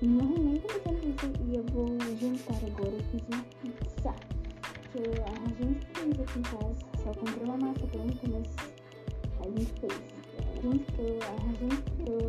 Não, nem fazer isso e eu vou jantar agora. Eu fiz uma pizza que a gente fez aqui em casa. Só comprei uma massa pronta, mas a gente fez. A gente, eu, a gente, eu,